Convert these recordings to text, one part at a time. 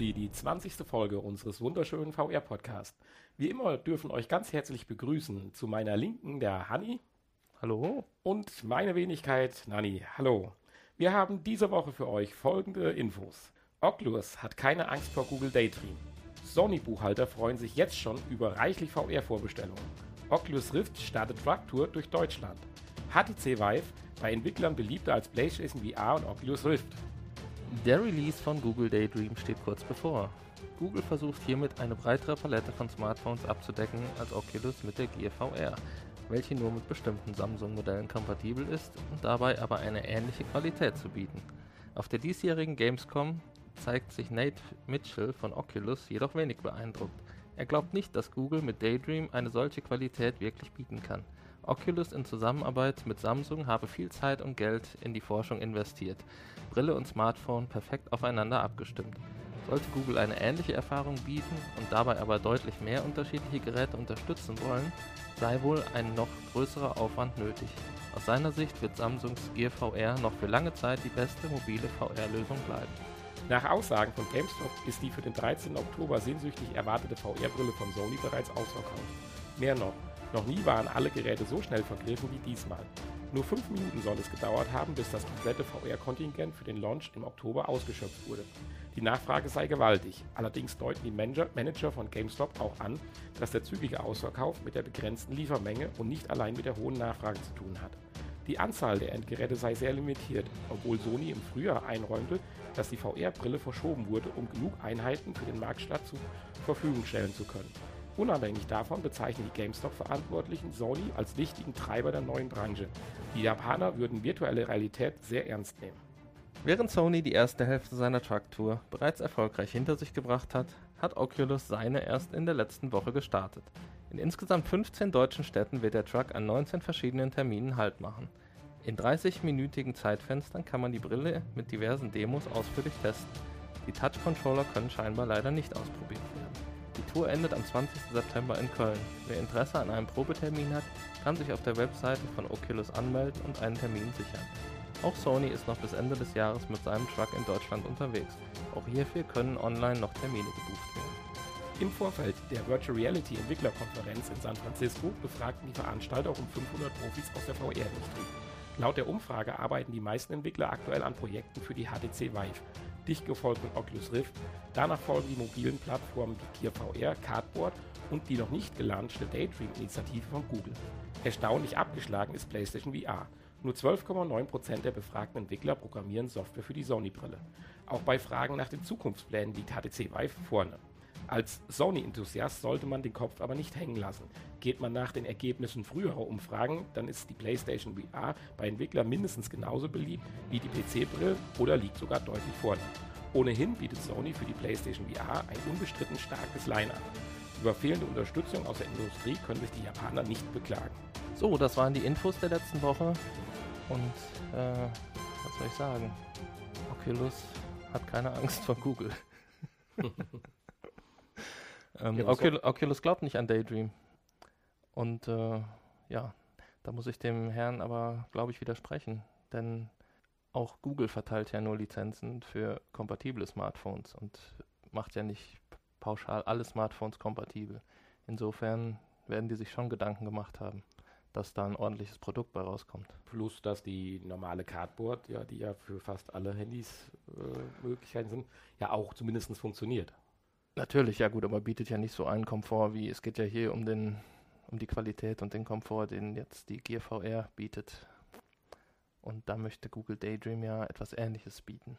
Sie die 20. Folge unseres wunderschönen VR-Podcasts. Wie immer dürfen euch ganz herzlich begrüßen zu meiner Linken der Hanni. Hallo. Und meine Wenigkeit Nani. Hallo. Wir haben diese Woche für euch folgende Infos. Oculus hat keine Angst vor Google Daydream. Sony-Buchhalter freuen sich jetzt schon über reichlich VR-Vorbestellungen. Oculus Rift startet Truck-Tour durch Deutschland. HTC Vive bei Entwicklern beliebter als PlayStation VR und Oculus Rift. Der Release von Google Daydream steht kurz bevor. Google versucht hiermit eine breitere Palette von Smartphones abzudecken als Oculus mit der Gear VR, welche nur mit bestimmten Samsung-Modellen kompatibel ist und dabei aber eine ähnliche Qualität zu bieten. Auf der diesjährigen Gamescom zeigt sich Nate Mitchell von Oculus jedoch wenig beeindruckt. Er glaubt nicht, dass Google mit Daydream eine solche Qualität wirklich bieten kann. Oculus in Zusammenarbeit mit Samsung habe viel Zeit und Geld in die Forschung investiert, Brille und Smartphone perfekt aufeinander abgestimmt. Sollte Google eine ähnliche Erfahrung bieten und dabei aber deutlich mehr unterschiedliche Geräte unterstützen wollen, sei wohl ein noch größerer Aufwand nötig. Aus seiner Sicht wird Samsungs Gear VR noch für lange Zeit die beste mobile VR-Lösung bleiben. Nach Aussagen von GameStop ist die für den 13. Oktober sehnsüchtig erwartete VR-Brille von Sony bereits ausverkauft. Mehr noch, noch nie waren alle Geräte so schnell vergriffen wie diesmal. Nur fünf Minuten soll es gedauert haben, bis das komplette VR-Kontingent für den Launch im Oktober ausgeschöpft wurde. Die Nachfrage sei gewaltig. Allerdings deuten die Manager von GameStop auch an, dass der zügige Ausverkauf mit der begrenzten Liefermenge und nicht allein mit der hohen Nachfrage zu tun hat. Die Anzahl der Endgeräte sei sehr limitiert, obwohl Sony im Frühjahr einräumte, dass die VR-Brille verschoben wurde, um genug Einheiten für den Marktstart zur Verfügung stellen zu können. Unabhängig davon bezeichnen die GameStop-Verantwortlichen Sony als wichtigen Treiber der neuen Branche. Die Japaner würden virtuelle Realität sehr ernst nehmen. Während Sony die erste Hälfte seiner Truck-Tour bereits erfolgreich hinter sich gebracht hat, hat Oculus seine erst in der letzten Woche gestartet. In insgesamt 15 deutschen Städten wird der Truck an 19 verschiedenen Terminen Halt machen. In 30-minütigen Zeitfenstern kann man die Brille mit diversen Demos ausführlich testen. Die Touch-Controller können scheinbar leider nicht ausprobiert. Die Tour endet am 20. September in Köln. Wer Interesse an einem Probetermin hat, kann sich auf der Webseite von Oculus anmelden und einen Termin sichern. Auch Sony ist noch bis Ende des Jahres mit seinem Truck in Deutschland unterwegs. Auch hierfür können online noch Termine gebucht werden. Im Vorfeld der Virtual Reality Entwicklerkonferenz in San Francisco befragten die Veranstalter um 500 Profis aus der VR-Industrie. Laut der Umfrage arbeiten die meisten Entwickler aktuell an Projekten für die HTC Vive, dicht gefolgt von Oculus Rift. Danach folgen die mobilen Plattformen wie Gear VR, Cardboard und die noch nicht gelaunchte Daydream-Initiative von Google. Erstaunlich abgeschlagen ist PlayStation VR. Nur 12,9% der befragten Entwickler programmieren Software für die Sony-Brille. Auch bei Fragen nach den Zukunftsplänen liegt HTC Vive vorne. Als Sony-Enthusiast sollte man den Kopf aber nicht hängen lassen. Geht man nach den Ergebnissen früherer Umfragen, dann ist die PlayStation VR bei Entwicklern mindestens genauso beliebt wie die PC-Brille oder liegt sogar deutlich vorne. Ohnehin bietet Sony für die PlayStation VR ein unbestritten starkes Line-up. Über fehlende Unterstützung aus der Industrie können sich die Japaner nicht beklagen. So, das waren die Infos der letzten Woche. Und äh, was soll ich sagen? Oculus hat keine Angst vor Google. ähm, ja, Ocul Oculus glaubt nicht an Daydream. Und äh, ja, da muss ich dem Herrn aber, glaube ich, widersprechen. Denn auch Google verteilt ja nur Lizenzen für kompatible Smartphones und macht ja nicht pauschal alle Smartphones kompatibel. Insofern werden die sich schon Gedanken gemacht haben dass da ein ordentliches Produkt bei rauskommt. Plus, dass die normale Cardboard, ja, die ja für fast alle Handys äh, Möglichkeiten sind, ja auch zumindest funktioniert. Natürlich, ja gut, aber bietet ja nicht so einen Komfort wie, es geht ja hier um den, um die Qualität und den Komfort, den jetzt die Gear VR bietet. Und da möchte Google Daydream ja etwas ähnliches bieten.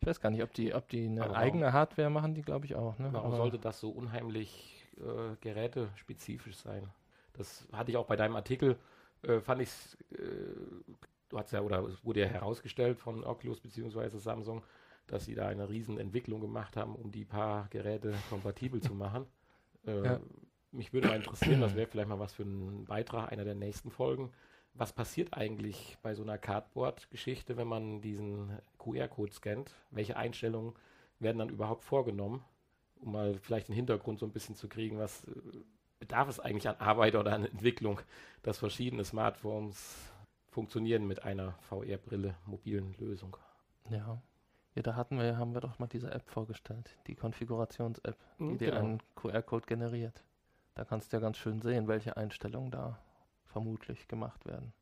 Ich weiß gar nicht, ob die, ob die eine aber eigene warum, Hardware machen, die glaube ich auch. Ne? Warum aber sollte das so unheimlich äh, gerätespezifisch sein? Das hatte ich auch bei deinem Artikel, äh, fand ich äh, du hast ja, oder es wurde ja herausgestellt von Oculus bzw. Samsung, dass sie da eine riesen Entwicklung gemacht haben, um die paar Geräte kompatibel zu machen. Äh, ja. Mich würde mal interessieren, das wäre vielleicht mal was für einen Beitrag einer der nächsten Folgen. Was passiert eigentlich bei so einer Cardboard-Geschichte, wenn man diesen QR-Code scannt? Welche Einstellungen werden dann überhaupt vorgenommen? Um mal vielleicht den Hintergrund so ein bisschen zu kriegen, was äh, bedarf es eigentlich an Arbeit oder an Entwicklung, dass verschiedene Smartphones funktionieren mit einer VR-Brille, mobilen Lösung. Ja. Ja, da hatten wir, haben wir doch mal diese App vorgestellt, die Konfigurations-App, die Mhm, dir genau. einen QR-Code generiert. Da kannst du ja ganz schön sehen, welche Einstellungen da vermutlich gemacht werden.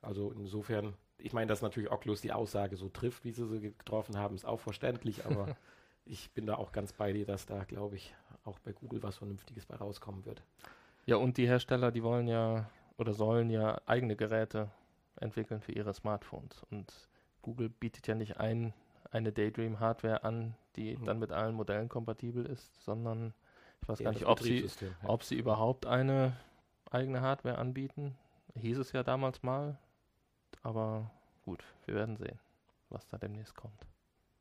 Also insofern, ich meine, dass natürlich Oculus die Aussage so trifft, wie sie sie getroffen haben, ist auch verständlich, aber ich bin da auch ganz bei dir, dass da, glaube ich, auch bei Google was Vernünftiges bei rauskommen wird. Ja, und die Hersteller, die wollen ja oder sollen ja eigene Geräte entwickeln für ihre Smartphones. Und Google bietet ja nicht ein, eine Daydream-Hardware an, die Mhm. dann mit allen Modellen kompatibel ist, sondern ich weiß gar nicht, ob sie, ja. ob sie überhaupt eine eigene Hardware anbieten. Hieß es ja damals mal. Aber gut, wir werden sehen, was da demnächst kommt.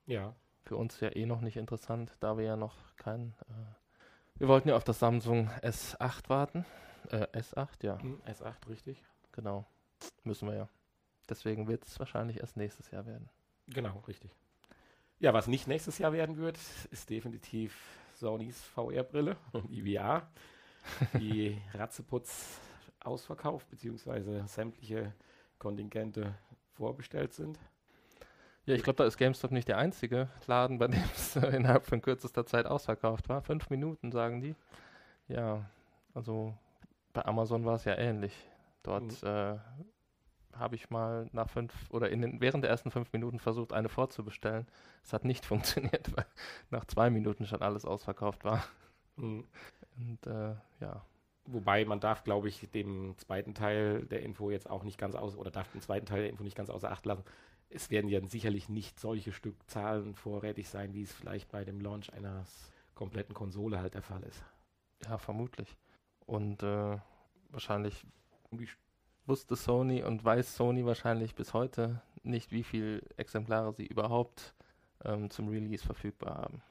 Ja, Für uns ja eh noch nicht interessant, da wir ja noch kein. Äh, wir wollten ja auf das Samsung S8 warten. Äh, S8, ja, hm, S8, richtig. genau. Müssen wir ja. Deswegen wird es wahrscheinlich erst nächstes Jahr werden. Genau, richtig. Ja, was nicht nächstes Jahr werden wird, ist definitiv Sonys VR-Brille, die VR, die Ratzeputz ausverkauft, beziehungsweise sämtliche Kontingente vorbestellt sind. Ja, ich glaube, da ist GameStop nicht der einzige Laden, bei dem es äh, innerhalb von kürzester Zeit ausverkauft war. Fünf Minuten, sagen die. Ja, also bei Amazon war es ja ähnlich. Dort äh, habe ich mal nach fünf oder in den, während der ersten fünf Minuten versucht, eine vorzubestellen. Es hat nicht funktioniert, weil nach zwei Minuten schon alles ausverkauft war. Mhm. Und äh, ja, Wobei man darf, glaube ich, den zweiten Teil der Info jetzt auch nicht ganz aus oder darf den zweiten Teil der Info nicht ganz außer Acht lassen. Es werden ja sicherlich nicht solche Stückzahlen vorrätig sein, wie es vielleicht bei dem Launch einer kompletten Konsole halt der Fall ist. ja, vermutlich. Und äh, wahrscheinlich Um die wusste Sony und weiß Sony wahrscheinlich bis heute nicht, wie viele Exemplare sie überhaupt ähm, zum Release verfügbar haben.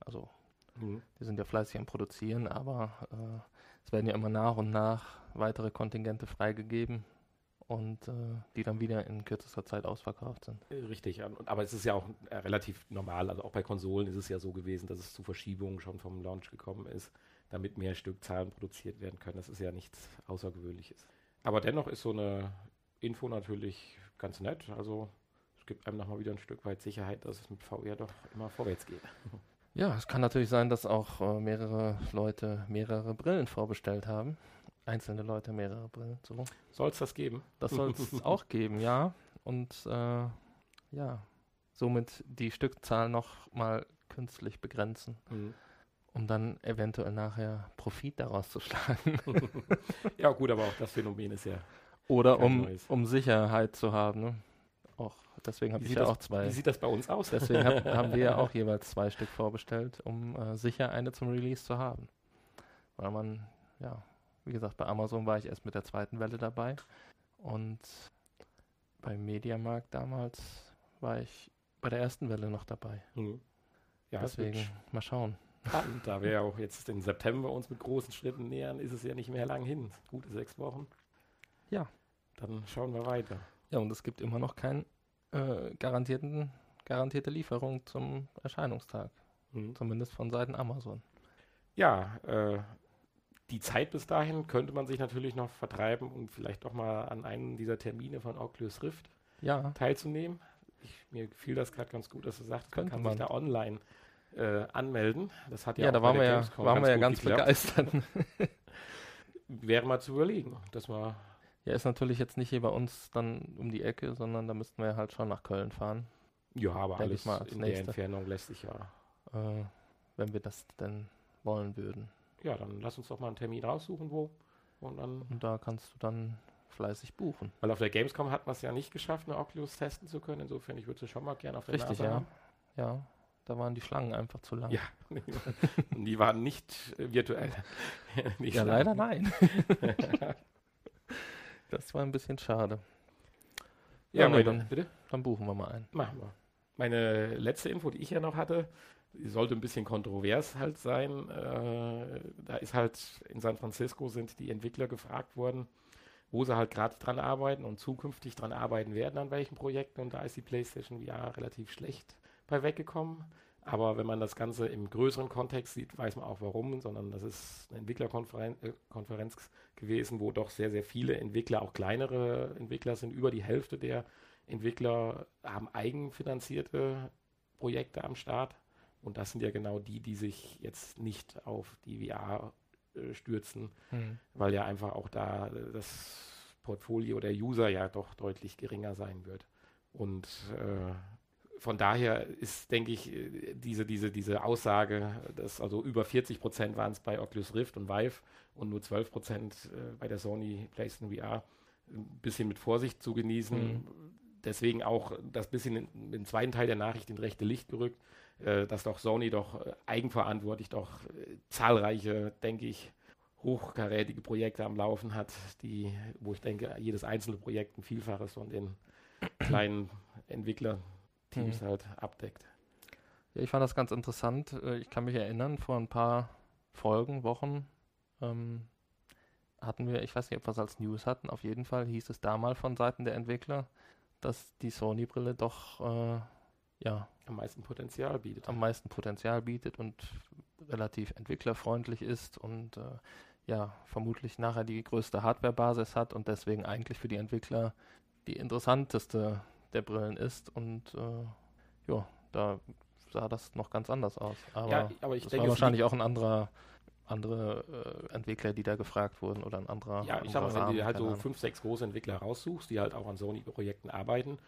Also, Mhm. die sind ja fleißig am Produzieren, aber äh, es werden ja immer nach und nach weitere Kontingente freigegeben und äh, die dann wieder in kürzester Zeit ausverkauft sind. Äh, Richtig, aber es ist ja auch äh, relativ normal. Also auch bei Konsolen ist es ja so gewesen, dass es zu Verschiebungen schon vom Launch gekommen ist, damit mehr Stückzahlen produziert werden können. Das ist ja nichts Außergewöhnliches. Aber dennoch ist so eine Info natürlich ganz nett. Also es gibt einem nochmal wieder ein Stück weit Sicherheit, dass es mit VR doch immer vorwärts geht. Ja, es kann natürlich sein, dass auch äh, mehrere Leute mehrere Brillen vorbestellt haben. Einzelne Leute mehrere Brillen, so. Soll es das geben? Das soll es auch geben, ja. Und äh, ja, somit die Stückzahl noch mal künstlich begrenzen, Mhm. Um dann eventuell nachher Profit daraus zu schlagen. Ja gut, aber auch das Phänomen ist ja. Oder um, neues. um Sicherheit zu haben. Ne? Auch deswegen habe ich ja das- auch zwei. Wie sieht das bei uns aus? Deswegen hab, haben wir ja auch jeweils zwei Stück vorbestellt, um äh, sicher eine zum Release zu haben. Weil man, ja, wie gesagt, bei Amazon war ich erst mit der zweiten Welle dabei und beim Mediamarkt damals war ich bei der ersten Welle noch dabei. Mhm. Ja, Deswegen mal schauen. Spannend. Da wir ja auch jetzt den September uns mit großen Schritten nähern, ist es ja nicht mehr lang hin. Gute sechs Wochen. Ja. Dann schauen wir weiter. Ja, und es gibt immer noch keine äh, garantierten, garantierte Lieferung zum Erscheinungstag. Mhm. Zumindest von Seiten Amazon. Ja, äh, die Zeit bis dahin könnte man sich natürlich noch vertreiben und vielleicht doch mal an einem dieser Termine von Oculus Rift Ja, teilzunehmen. Ich, mir gefiel das gerade ganz gut, dass du sagst, man kann man. sich da online äh, anmelden. Das hat ja, ja, auch da waren der wir ja, waren wir ja ganz geklappt. begeistert. Wäre mal zu überlegen, dass man Ja, ist natürlich jetzt nicht hier bei uns dann um die Ecke, sondern da müssten wir halt schon nach Köln fahren, Ja, aber Denk alles mal in der nächste. Entfernung lässt sich ja. äh, wenn wir das denn wollen würden. Ja, dann lass uns doch mal einen Termin raussuchen, wo. Und dann, Und da kannst du dann fleißig buchen. weil auf der Gamescom hat man es ja nicht geschafft, eine Oculus testen zu können. Insofern, ich würde sie schon mal gerne auf der Richtig, Nase ja. haben. Ja, da waren die Schlangen einfach zu lang. Ja. Und die waren nicht äh, virtuell. Nicht ja schlimm. leider nein. das war ein bisschen schade. Ja, Ja, meine, dann- bitte? Dann buchen wir mal ein. Machen wir. Meine letzte Info, die ich ja noch hatte, die sollte ein bisschen kontrovers halt sein. Äh, da ist halt in San Francisco sind die Entwickler gefragt worden, wo sie halt gerade dran arbeiten und zukünftig dran arbeiten werden, an welchen Projekten. Und da ist die PlayStation VR relativ schlecht bei weggekommen. Aber wenn man das Ganze im größeren Kontext sieht, weiß man auch warum, sondern das ist eine Entwicklerkonferenz äh, gewesen, wo doch sehr, sehr viele Entwickler, auch kleinere Entwickler sind. Über die Hälfte der Entwickler haben eigenfinanzierte Projekte am Start. Und das sind ja genau die, die sich jetzt nicht auf die VR äh, stürzen, mhm. weil ja einfach auch da das Portfolio der User ja doch deutlich geringer sein wird. Und äh, von daher ist, denke ich, diese, diese, diese Aussage, dass also über 40 Prozent waren es bei Oculus Rift und Vive und nur 12 Prozent äh, bei der Sony PlayStation VR, ein bisschen mit Vorsicht zu genießen. Mhm. Deswegen auch das bisschen im zweiten Teil der Nachricht in rechte Licht gerückt, äh, dass doch Sony doch äh, eigenverantwortlich doch äh, zahlreiche, denke ich, hochkarätige Projekte am Laufen hat, die, wo ich denke, jedes einzelne Projekt ein Vielfaches von den kleinen Entwicklerteams mhm. halt abdeckt. Ja, ich fand das ganz interessant. Äh, ich kann mich erinnern, vor ein paar Folgen, Wochen ähm, hatten wir, ich weiß nicht, ob wir es als News hatten, auf jeden Fall hieß es da mal von Seiten der Entwickler, dass die Sony-Brille doch äh, ja, am meisten Potenzial bietet. Am meisten Potenzial bietet und relativ entwicklerfreundlich ist und äh, ja, vermutlich nachher die größte Hardware-Basis hat und deswegen eigentlich für die Entwickler die interessanteste der Brillen ist. Und äh, ja, da sah das noch ganz anders aus. Aber, ja, aber ich das denke, war wahrscheinlich auch ein anderer andere äh, Entwickler, die da gefragt wurden oder ein anderer. Ja, ich sag mal, wenn du halt so fünf, sechs große Entwickler raussuchst, die halt auch an Sony-Projekten arbeiten,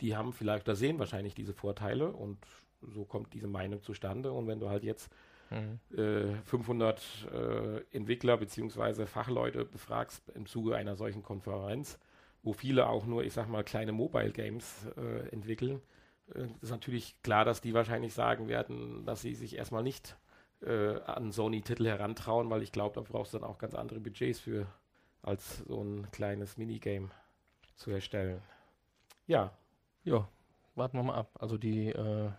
die haben vielleicht, da sehen wahrscheinlich diese Vorteile und so kommt diese Meinung zustande. Und wenn du halt jetzt mhm. äh, 500 äh, Entwickler bzw. Fachleute befragst im Zuge einer solchen Konferenz, wo viele auch nur, ich sag mal, kleine Mobile Games äh, entwickeln, äh, ist natürlich klar, dass die wahrscheinlich sagen werden, dass sie sich erstmal nicht äh, an Sony-Titel herantrauen, weil ich glaube, da brauchst du dann auch ganz andere Budgets für, als so ein kleines Minigame zu erstellen. Ja. Ja, warten wir mal ab. Also die äh,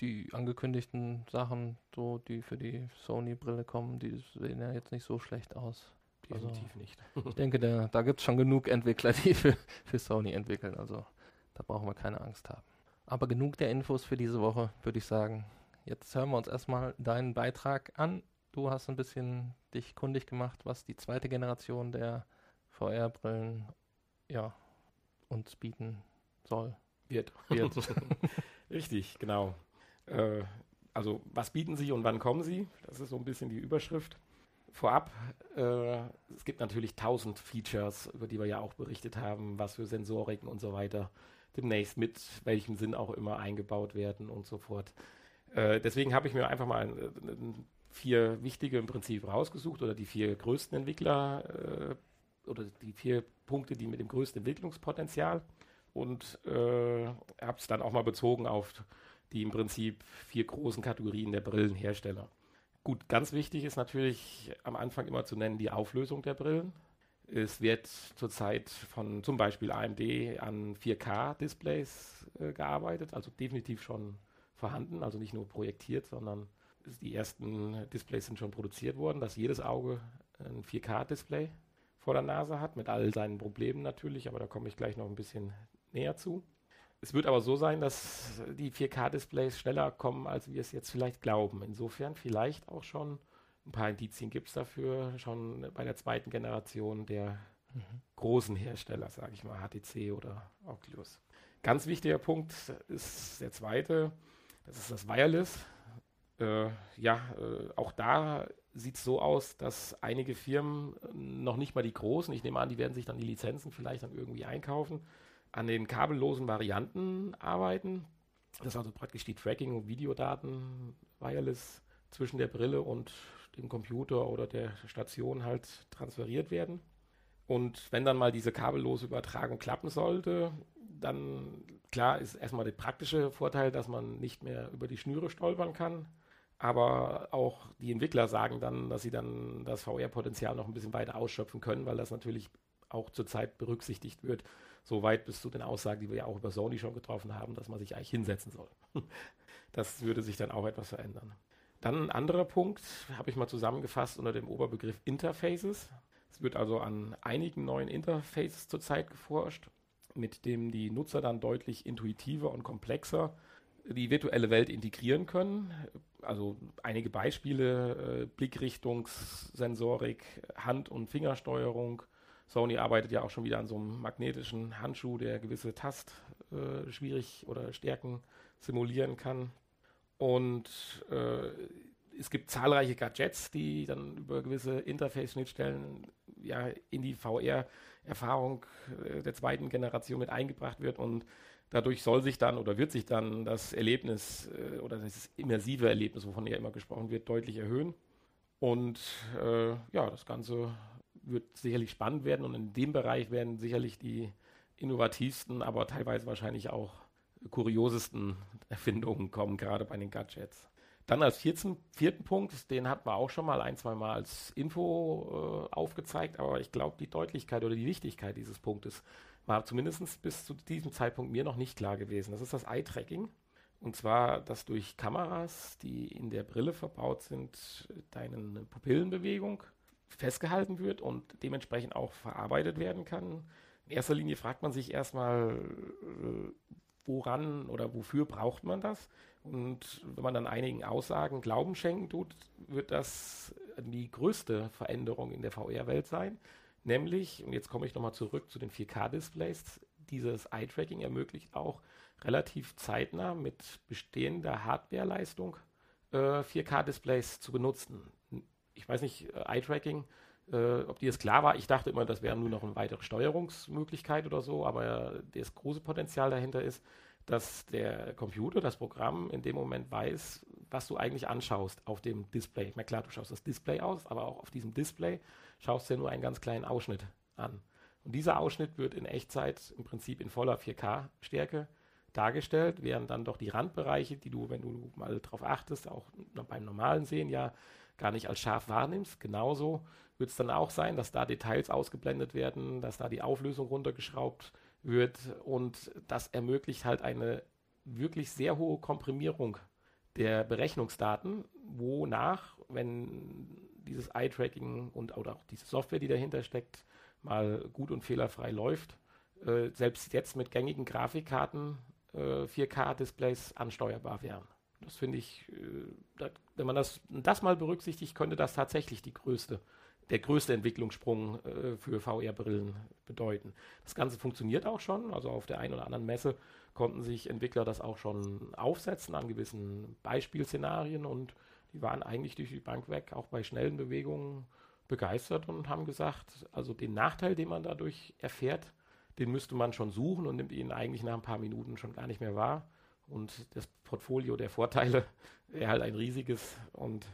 die angekündigten Sachen, so die für die Sony-Brille kommen, die sehen ja jetzt nicht so schlecht aus. Definitiv also, nicht. ich denke, da, da gibt es schon genug Entwickler, die für, für Sony entwickeln. Also da brauchen wir keine Angst haben. Aber genug der Infos für diese Woche, würde ich sagen. Jetzt hören wir uns erstmal deinen Beitrag an. Du hast ein bisschen dich kundig gemacht, was die zweite Generation der VR-Brillen ja, uns bieten soll. Wird. Wird. Richtig, genau. Äh, also was bieten sie und wann kommen sie? Das ist so ein bisschen die Überschrift. Vorab, äh, es gibt natürlich tausend Features, über die wir ja auch berichtet haben, was für Sensoriken und so weiter demnächst mit welchem Sinn auch immer eingebaut werden und so fort. Äh, deswegen habe ich mir einfach mal ein, vier wichtige im Prinzip rausgesucht oder die vier größten Entwickler äh, oder die vier Punkte, die mit dem größten Entwicklungspotenzial und äh, habe es dann auch mal bezogen auf die im Prinzip vier großen Kategorien der Brillenhersteller. Gut, ganz wichtig ist natürlich am Anfang immer zu nennen die Auflösung der Brillen. Es wird zurzeit von zum Beispiel AMD an 4K-Displays äh, gearbeitet, also definitiv schon vorhanden, also nicht nur projektiert, sondern die ersten Displays sind schon produziert worden, dass jedes Auge ein 4K-Display vor der Nase hat, mit all seinen Problemen natürlich, aber da komme ich gleich noch ein bisschen näher zu. Es wird aber so sein, dass die 4K-Displays schneller kommen, als wir es jetzt vielleicht glauben. Insofern vielleicht auch schon ein paar Indizien gibt es dafür, schon bei der zweiten Generation der mhm. großen Hersteller, sage ich mal, HTC oder Oculus. Ganz wichtiger Punkt ist der zweite, das ist das Wireless. Äh, ja, äh, auch da sieht es so aus, dass einige Firmen, noch nicht mal die großen, ich nehme an, die werden sich dann die Lizenzen vielleicht dann irgendwie einkaufen, an den kabellosen Varianten arbeiten. Das ist also praktisch die Tracking- und Videodaten wireless zwischen der Brille und dem Computer oder der Station halt transferiert werden. Und wenn dann mal diese kabellose Übertragung klappen sollte, dann klar ist erstmal der praktische Vorteil, dass man nicht mehr über die Schnüre stolpern kann. Aber auch die Entwickler sagen dann, dass sie dann das VR-Potenzial noch ein bisschen weiter ausschöpfen können, weil das natürlich auch zurzeit berücksichtigt wird, so weit bis zu den Aussagen, die wir ja auch über Sony schon getroffen haben, dass man sich eigentlich hinsetzen soll. Das würde sich dann auch etwas verändern. Dann ein anderer Punkt, habe ich mal zusammengefasst unter dem Oberbegriff Interfaces. Es wird also an einigen neuen Interfaces zurzeit geforscht, mit dem die Nutzer dann deutlich intuitiver und komplexer die virtuelle Welt integrieren können. Also einige Beispiele, äh, Blickrichtungssensorik, Hand- und Fingersteuerung, Sony arbeitet ja auch schon wieder an so einem magnetischen Handschuh, der gewisse Tast äh, schwierig oder Stärken simulieren kann. Und äh, es gibt zahlreiche Gadgets, die dann über gewisse Interface-Schnittstellen ja, in die VR-Erfahrung äh, der zweiten Generation mit eingebracht wird und dadurch soll sich dann oder wird sich dann das Erlebnis äh, oder das immersive Erlebnis, wovon ja immer gesprochen wird, deutlich erhöhen. Und äh, ja, das Ganze wird sicherlich spannend werden und in dem Bereich werden sicherlich die innovativsten, aber teilweise wahrscheinlich auch kuriosesten Erfindungen kommen, gerade bei den Gadgets. Dann als 14, vierten Punkt, den hatten wir auch schon mal ein, zwei Mal als Info äh, aufgezeigt, aber ich glaube, die Deutlichkeit oder die Wichtigkeit dieses Punktes war zumindest bis zu diesem Zeitpunkt mir noch nicht klar gewesen. Das ist das Eye-Tracking. Und zwar, dass durch Kameras, die in der Brille verbaut sind, deine Pupillenbewegung festgehalten wird und dementsprechend auch verarbeitet werden kann. In erster Linie fragt man sich erstmal, äh, woran oder wofür braucht man das? Und wenn man dann einigen Aussagen Glauben schenken tut, wird das die größte Veränderung in der VR-Welt sein. Nämlich, und jetzt komme ich nochmal zurück zu den 4K-Displays, dieses Eye-Tracking ermöglicht auch relativ zeitnah mit bestehender Hardwareleistung äh, 4K-Displays zu benutzen. Ich weiß nicht, äh, Eye-Tracking, äh, ob dir das klar war. Ich dachte immer, das wäre nur noch eine weitere Steuerungsmöglichkeit oder so, aber das große Potenzial dahinter ist, dass der Computer, das Programm in dem Moment weiß, was du eigentlich anschaust auf dem Display. Na klar, du schaust das Display aus, aber auch auf diesem Display schaust du ja nur einen ganz kleinen Ausschnitt an. Und dieser Ausschnitt wird in Echtzeit im Prinzip in voller 4K-Stärke dargestellt, während dann doch die Randbereiche, die du, wenn du mal drauf achtest, auch beim normalen Sehen ja gar nicht als scharf wahrnimmst. Genauso wird es dann auch sein, dass da Details ausgeblendet werden, dass da die Auflösung runtergeschraubt wird und das ermöglicht halt eine wirklich sehr hohe Komprimierung der Berechnungsdaten, wonach, wenn dieses Eye-Tracking und oder auch diese Software, die dahinter steckt, mal gut und fehlerfrei läuft, äh, selbst jetzt mit gängigen Grafikkarten äh, 4K-Displays ansteuerbar wären. Das finde ich, äh, da, wenn man das, das mal berücksichtigt, könnte das tatsächlich die größte der größte Entwicklungssprung äh, für VR-Brillen bedeuten. Das Ganze funktioniert auch schon, also auf der einen oder anderen Messe konnten sich Entwickler das auch schon aufsetzen an gewissen Beispielszenarien und die waren eigentlich durch die Bank weg, auch bei schnellen Bewegungen begeistert und haben gesagt, also den Nachteil, den man dadurch erfährt, den müsste man schon suchen und nimmt ihn eigentlich nach ein paar Minuten schon gar nicht mehr wahr. Und das Portfolio der Vorteile wäre halt ein riesiges und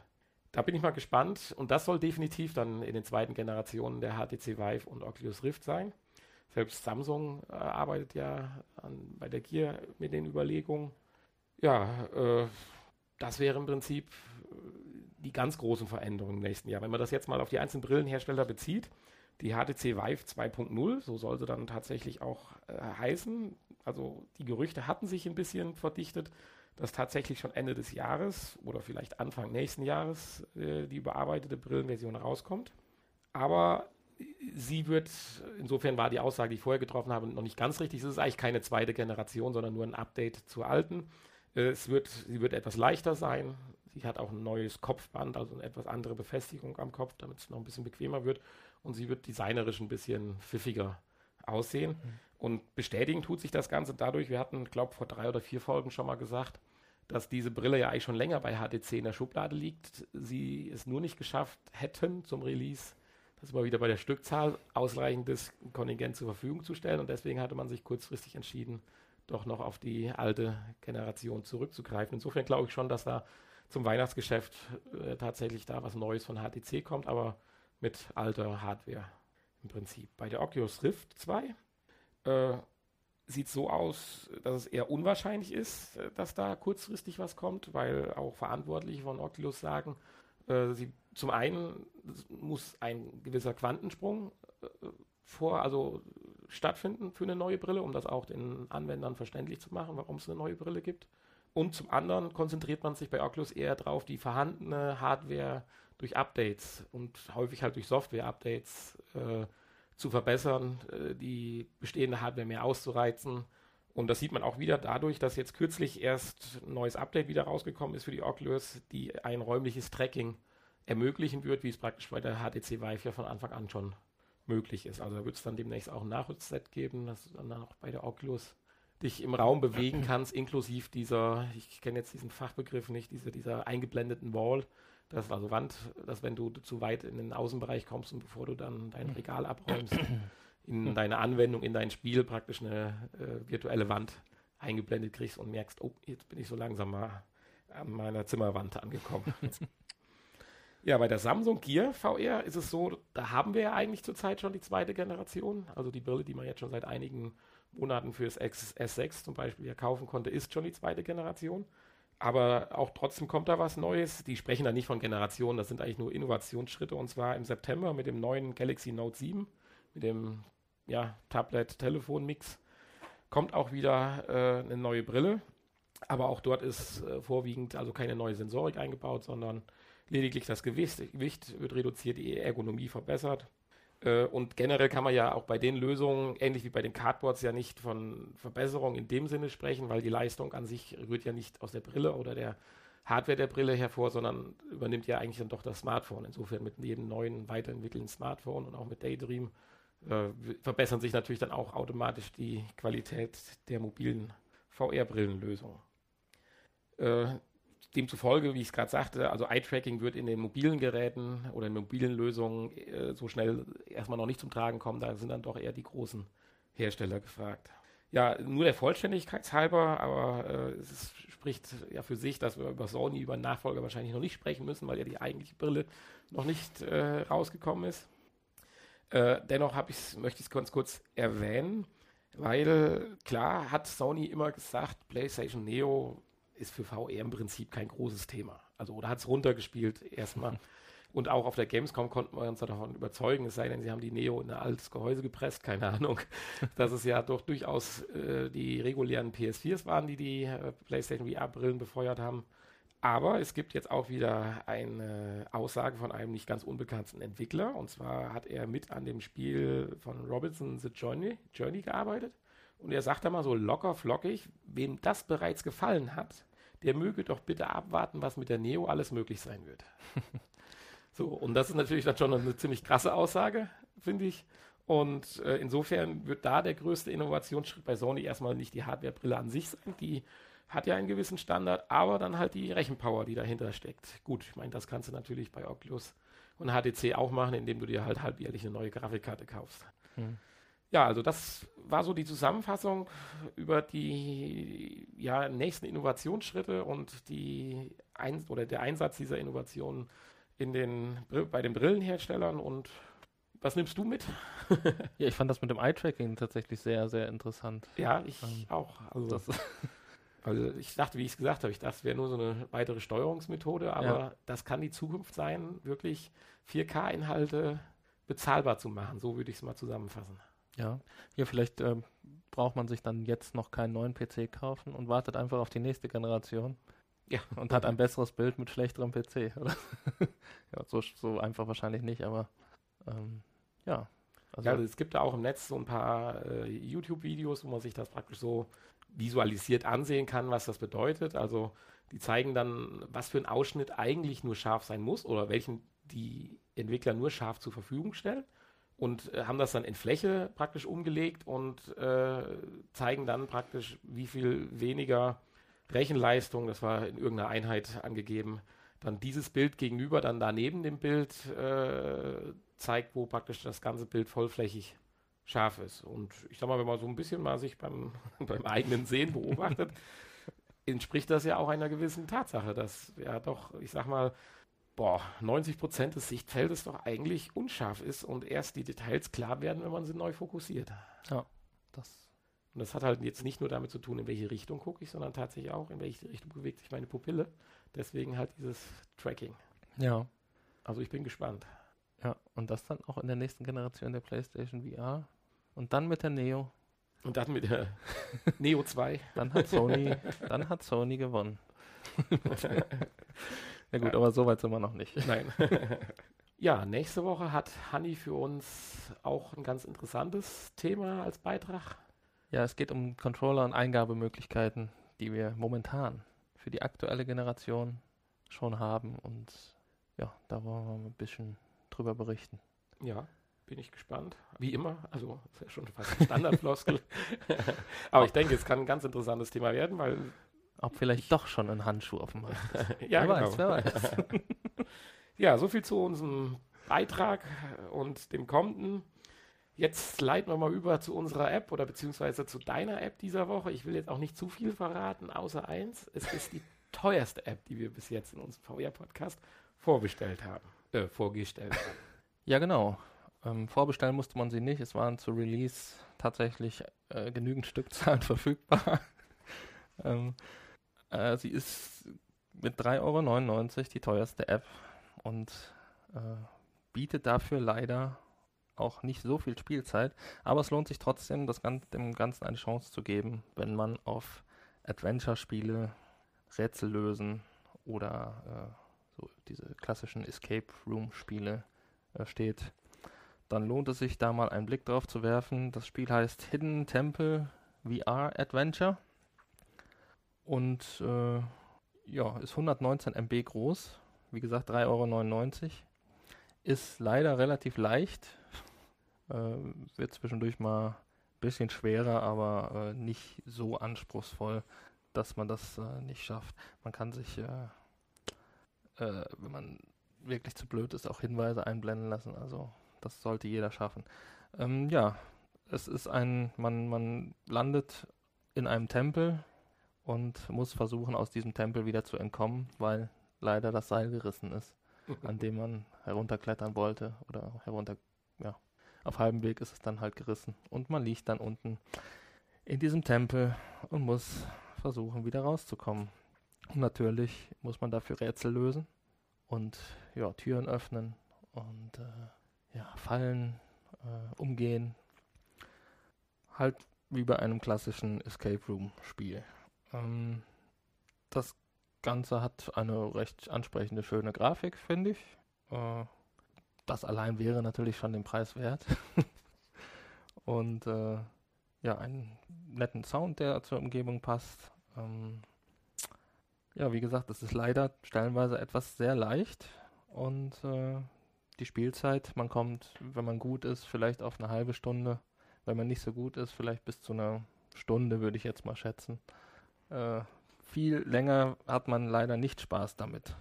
da bin ich mal gespannt. Und das soll definitiv dann in den zweiten Generationen der HTC Vive und Oculus Rift sein. Selbst Samsung äh, arbeitet ja an, bei der Gear mit den Überlegungen. Ja, äh, das wäre im Prinzip äh, die ganz großen Veränderungen im nächsten Jahr. Wenn man das jetzt mal auf die einzelnen Brillenhersteller bezieht, die HTC Vive 2.0, so soll sie dann tatsächlich auch äh, heißen. Also die Gerüchte hatten sich ein bisschen verdichtet, dass tatsächlich schon Ende des Jahres oder vielleicht Anfang nächsten Jahres äh, die überarbeitete Brillenversion rauskommt. Aber sie wird, insofern war die Aussage, die ich vorher getroffen habe, noch nicht ganz richtig. Es ist eigentlich keine zweite Generation, sondern nur ein Update zur alten. Äh, es wird, sie wird etwas leichter sein. Sie hat auch ein neues Kopfband, also eine etwas andere Befestigung am Kopf, damit es noch ein bisschen bequemer wird. Und sie wird designerisch ein bisschen pfiffiger aussehen. Mhm. Und bestätigen tut sich das Ganze dadurch, wir hatten, glaube vor drei oder vier Folgen schon mal gesagt, dass diese Brille ja eigentlich schon länger bei HTC in der Schublade liegt. Sie es nur nicht geschafft hätten zum Release, das immer wieder bei der Stückzahl ausreichendes Kontingent zur Verfügung zu stellen. Und deswegen hatte man sich kurzfristig entschieden, doch noch auf die alte Generation zurückzugreifen. Insofern glaube ich schon, dass da zum Weihnachtsgeschäft äh, tatsächlich da was Neues von HTC kommt, aber mit alter Hardware im Prinzip. Bei der Oculus Rift 2 äh, sieht so aus, dass es eher unwahrscheinlich ist, äh, dass da kurzfristig was kommt, weil auch Verantwortliche von Oculus sagen, äh, sie, zum einen muss ein gewisser Quantensprung äh, vor, also stattfinden für eine neue Brille, um das auch den Anwendern verständlich zu machen, warum es eine neue Brille gibt. Und zum anderen konzentriert man sich bei Oculus eher darauf, die vorhandene Hardware durch Updates und häufig halt durch Software-Updates äh, zu verbessern, äh, die bestehende Hardware mehr auszureizen. Und das sieht man auch wieder dadurch, dass jetzt kürzlich erst ein neues Update wieder rausgekommen ist für die Oculus, die ein räumliches Tracking ermöglichen wird, wie es praktisch bei der HTC Vive ja von Anfang an schon möglich ist. Also da wird es dann demnächst auch ein Nachrüstset geben, dass du dann auch bei der Oculus dich im Raum bewegen kannst, inklusive dieser, ich kenne jetzt diesen Fachbegriff nicht, diese, dieser eingeblendeten Wall, das also Wand, dass wenn du zu weit in den Außenbereich kommst und bevor du dann dein Regal abräumst, in deine Anwendung, in dein Spiel praktisch eine äh, virtuelle Wand eingeblendet kriegst und merkst, oh, jetzt bin ich so langsam mal an meiner Zimmerwand angekommen. ja, bei der Samsung Gear VR ist es so, da haben wir ja eigentlich zurzeit schon die zweite Generation. Also die Brille, die man jetzt schon seit einigen Monaten fürs S6 zum Beispiel ja kaufen konnte, ist schon die zweite Generation. Aber auch trotzdem kommt da was Neues. Die sprechen da nicht von Generationen, das sind eigentlich nur Innovationsschritte. Und zwar im September mit dem neuen Galaxy Note 7, mit dem ja, Tablet-Telefon-Mix. Kommt auch wieder äh, eine neue Brille. Aber auch dort ist äh, vorwiegend also keine neue Sensorik eingebaut, sondern lediglich das Gewicht, Gewicht wird reduziert, die Ergonomie verbessert. Äh, und generell kann man ja auch bei den Lösungen, ähnlich wie bei den Cardboards, ja nicht von Verbesserung in dem Sinne sprechen, weil die Leistung an sich rührt ja nicht aus der Brille oder der Hardware der Brille hervor, sondern übernimmt ja eigentlich dann doch das Smartphone. Insofern mit jedem neuen weiterentwickelten Smartphone und auch mit Daydream äh, verbessern sich natürlich dann auch automatisch die Qualität der mobilen VR-Brillenlösungen. Äh, demzufolge, wie ich es gerade sagte, also Eye-Tracking wird in den mobilen Geräten oder in mobilen Lösungen äh, so schnell erstmal noch nicht zum Tragen kommen. Da sind dann doch eher die großen Hersteller gefragt. Ja, nur der Vollständigkeit halber, aber äh, es spricht ja für sich, dass wir über Sony, über Nachfolger wahrscheinlich noch nicht sprechen müssen, weil ja die eigentliche Brille noch nicht äh, rausgekommen ist. Äh, dennoch möchte ich es ganz kurz erwähnen, weil klar hat Sony immer gesagt, PlayStation Neo ist für VR im Prinzip kein großes Thema. Also, oder hat es runtergespielt erstmal. Und auch auf der Gamescom konnten wir uns davon überzeugen, es sei denn, sie haben die Neo in ein altes Gehäuse gepresst, keine Ahnung, dass es ja doch durchaus äh, die regulären PS4s waren, die die äh, PlayStation VR-Brillen befeuert haben. Aber es gibt jetzt auch wieder eine Aussage von einem nicht ganz unbekannten Entwickler. Und zwar hat er mit an dem Spiel von Robinson The Journey, Journey gearbeitet. Und er sagt da mal so locker flockig, wem das bereits gefallen hat, der möge doch bitte abwarten, was mit der Neo alles möglich sein wird. so, und das ist natürlich dann schon eine ziemlich krasse Aussage, finde ich. Und äh, insofern wird da der größte Innovationsschritt bei Sony erstmal nicht die Hardwarebrille an sich sein, die hat ja einen gewissen Standard, aber dann halt die Rechenpower, die dahinter steckt. Gut, ich meine, das kannst du natürlich bei Oculus und HTC auch machen, indem du dir halt halbjährlich eine neue Grafikkarte kaufst. Hm. Ja, also das war so die Zusammenfassung über die ja, nächsten Innovationsschritte und die Ein oder der Einsatz dieser Innovationen in den, bei den Brillenherstellern und was nimmst du mit? ja, ich fand das mit dem Eye-Tracking tatsächlich sehr, sehr interessant. Ja, ich ähm, auch. Also, also, ich dachte, wie ich es gesagt habe, ich dachte, es wäre nur so eine weitere Steuerungsmethode, aber ja. das kann die Zukunft sein, wirklich 4K-Inhalte bezahlbar zu machen. So würde ich es mal zusammenfassen. Ja, hier vielleicht äh, braucht man sich dann jetzt noch keinen neuen PC kaufen und wartet einfach auf die nächste Generation. Ja. Und hat ein besseres Bild mit schlechterem PC, ja, so, so einfach wahrscheinlich nicht, aber ähm, ja. Also, ja, also es gibt da auch im Netz so ein paar äh, YouTube-Videos, wo man sich das praktisch so visualisiert ansehen kann, was das bedeutet. Also die zeigen dann, was für ein Ausschnitt eigentlich nur scharf sein muss oder welchen die Entwickler nur scharf zur Verfügung stellen und äh, haben das dann in Fläche praktisch umgelegt und äh, zeigen dann praktisch, wie viel weniger Rechenleistung, das war in irgendeiner Einheit angegeben, dann dieses Bild gegenüber dann daneben dem Bild äh, zeigt, wo praktisch das ganze Bild vollflächig scharf ist. Und ich sag mal, wenn man so ein bisschen mal sich beim, beim eigenen Sehen beobachtet, entspricht das ja auch einer gewissen Tatsache, dass ja doch, ich sag mal, boah, 90 Prozent des Sichtfeldes doch eigentlich unscharf ist und erst die Details klar werden, wenn man sie neu fokussiert. Ja, das. Und das hat halt jetzt nicht nur damit zu tun, in welche Richtung gucke ich, sondern tatsächlich auch, in welche Richtung bewegt sich meine Pupille. Deswegen halt dieses Tracking. Ja. Also ich bin gespannt. Ja, und das dann auch in der nächsten Generation der PlayStation VR. Und dann mit der Neo. Und dann mit der Neo 2. Dann hat Sony, dann hat Sony gewonnen. Ja gut, aber so weit sind wir noch nicht. Nein. ja, nächste Woche hat Hanni für uns auch ein ganz interessantes Thema als Beitrag. Ja, es geht um Controller und Eingabemöglichkeiten, die wir momentan für die aktuelle Generation schon haben und ja, da wollen wir ein bisschen drüber berichten. Ja. bin ich gespannt. Wie immer, also ist ja schon fast ein Standardfloskel. Aber ich denke, es kann ein ganz interessantes Thema werden, weil. Ob vielleicht doch schon ein Handschuh auf dem Markt ist. ja, wer genau. weiß, wer weiß. ja, so viel zu unserem Beitrag und dem kommenden. Jetzt leiten wir mal über zu unserer App oder beziehungsweise zu deiner App dieser Woche. Ich will jetzt auch nicht zu viel verraten, außer eins. Es ist die teuerste App, die wir bis jetzt in unserem VR-Podcast vorbestellt haben. Äh, vorgestellt haben. Ja, genau. Ähm, vorbestellen musste man sie nicht. Es waren zu Release tatsächlich äh, genügend Stückzahlen verfügbar. ähm, äh, sie ist mit 3,99 Euro die teuerste App und äh, bietet dafür leider auch nicht so viel Spielzeit. Aber es lohnt sich trotzdem, Gan dem Ganzen eine Chance zu geben, wenn man auf Adventure-Spiele, Rätsel lösen oder äh, so diese klassischen Escape Room-Spiele äh, steht dann lohnt es sich da mal einen Blick drauf zu werfen. Das Spiel heißt Hidden Temple VR Adventure und äh, ja, ist 119 MB groß. Wie gesagt, 3,99 Euro. Ist leider relativ leicht. Äh, wird zwischendurch mal ein bisschen schwerer, aber äh, nicht so anspruchsvoll, dass man das äh, nicht schafft. Man kann sich, äh, äh, wenn man wirklich zu blöd ist, auch Hinweise einblenden lassen. Also das sollte jeder schaffen. Ähm, ja, es ist ein, man, man landet in einem Tempel und muss versuchen, aus diesem Tempel wieder zu entkommen, weil leider das Seil gerissen ist, an dem man herunterklettern wollte oder herunter, ja, auf halbem Weg ist es dann halt gerissen und man liegt dann unten in diesem Tempel und muss versuchen, wieder rauszukommen. Und natürlich muss man dafür Rätsel lösen und ja, Türen öffnen und äh, ja, Fallen äh, umgehen. Halt wie bei einem klassischen Escape Room Spiel. Ähm, das Ganze hat eine recht ansprechende, schöne Grafik, finde ich. Äh, das allein wäre natürlich schon den Preis wert. Und äh, ja, einen netten Sound, der zur Umgebung passt. Ähm, ja, wie gesagt, es ist leider stellenweise etwas sehr leicht und äh, die Spielzeit. Man kommt, wenn man gut ist, vielleicht auf eine halbe Stunde. Wenn man nicht so gut ist, vielleicht bis zu einer Stunde, würde ich jetzt mal schätzen. Äh, viel länger hat man leider nicht Spaß damit.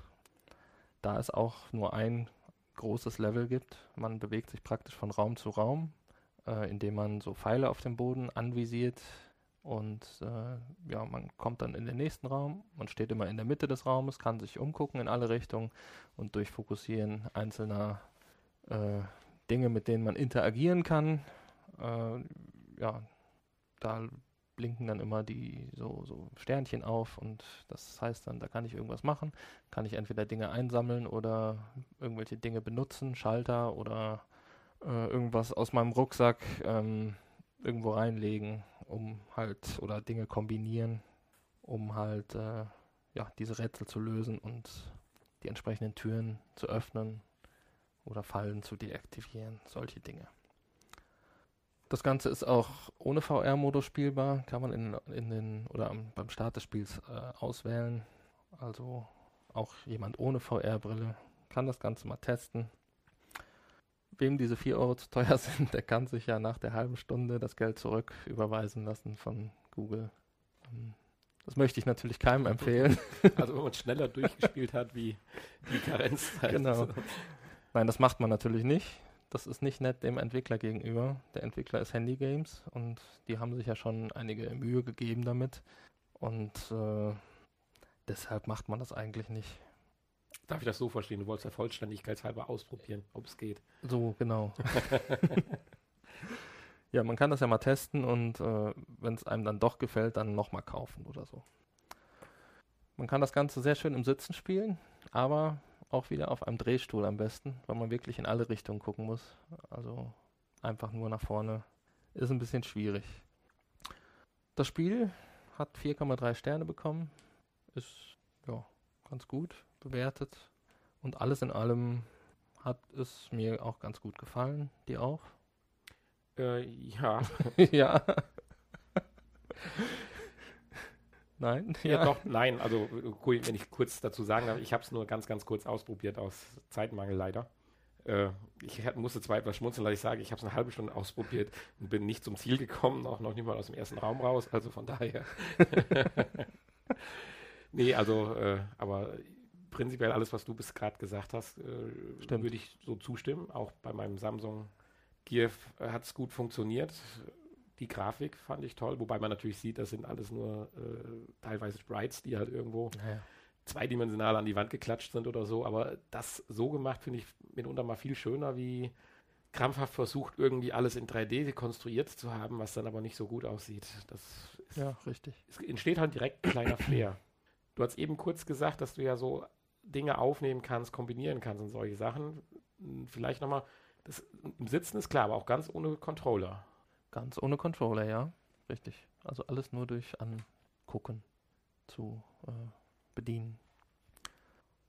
Da es auch nur ein großes Level gibt. Man bewegt sich praktisch von Raum zu Raum, äh, indem man so Pfeile auf dem Boden anvisiert. Und äh, ja, man kommt dann in den nächsten Raum. Man steht immer in der Mitte des Raumes, kann sich umgucken in alle Richtungen und durch Fokussieren einzelner äh, Dinge, mit denen man interagieren kann. Äh, ja, da blinken dann immer die so, so Sternchen auf und das heißt dann, da kann ich irgendwas machen. Kann ich entweder Dinge einsammeln oder irgendwelche Dinge benutzen, Schalter oder äh, irgendwas aus meinem Rucksack ähm, irgendwo reinlegen, um halt oder Dinge kombinieren, um halt äh, ja diese Rätsel zu lösen und die entsprechenden Türen zu öffnen oder Fallen zu deaktivieren, solche Dinge. Das Ganze ist auch ohne VR-Modus spielbar, kann man in, in den oder am, beim Start des Spiels äh, auswählen. Also auch jemand ohne VR-Brille kann das Ganze mal testen. Wem diese 4 Euro zu teuer sind, der kann sich ja nach der halben Stunde das Geld zurück überweisen lassen von Google. Ähm, das möchte ich natürlich keinem empfehlen. Also wenn man schneller durchgespielt hat wie die Karenzzeit. Genau. Nein, das macht man natürlich nicht. Das ist nicht nett dem Entwickler gegenüber. Der Entwickler ist Handy Games und die haben sich ja schon einige Mühe gegeben damit. Und äh, deshalb macht man das eigentlich nicht. Darf ich das so verstehen? Du wolltest ja vollständigkeitshalber ausprobieren, ob es geht. So, genau. ja, man kann das ja mal testen und äh, wenn es einem dann doch gefällt, dann nochmal kaufen oder so. Man kann das Ganze sehr schön im Sitzen spielen, aber auch wieder auf einem Drehstuhl am besten, weil man wirklich in alle Richtungen gucken muss. Also einfach nur nach vorne ist ein bisschen schwierig. Das Spiel hat 4,3 Sterne bekommen. Ist ja ganz gut bewertet. Und alles in allem hat es mir auch ganz gut gefallen. Dir auch? Äh, ja. ja. Nein? Ja, ja, doch, nein. Also, wenn ich kurz dazu sagen darf, ich habe es nur ganz, ganz kurz ausprobiert aus Zeitmangel leider. Äh, ich musste zwar etwas schmunzeln, weil ich sage, ich habe es eine halbe Stunde ausprobiert und bin nicht zum Ziel gekommen, auch noch nicht mal aus dem ersten Raum raus, also von daher. nee, also, äh, aber prinzipiell alles, was du bis gerade gesagt hast, äh, würde ich so zustimmen. Auch bei meinem Samsung Gear hat es gut funktioniert. Die Grafik fand ich toll, wobei man natürlich sieht, das sind alles nur äh, teilweise Sprites, die halt irgendwo ja, ja zweidimensional an die Wand geklatscht sind oder so, aber das so gemacht finde ich mitunter mal viel schöner, wie krampfhaft versucht, irgendwie alles in 3D konstruiert zu haben, was dann aber nicht so gut aussieht. Das ist, ja, richtig. Es entsteht halt direkt ein kleiner Flair. Du hast eben kurz gesagt, dass du ja so Dinge aufnehmen kannst, kombinieren kannst und solche Sachen. Vielleicht nochmal, das im Sitzen ist klar, aber auch ganz ohne Controller. Ganz ohne Controller, ja. Richtig. Also alles nur durch Angucken zu äh, bedienen.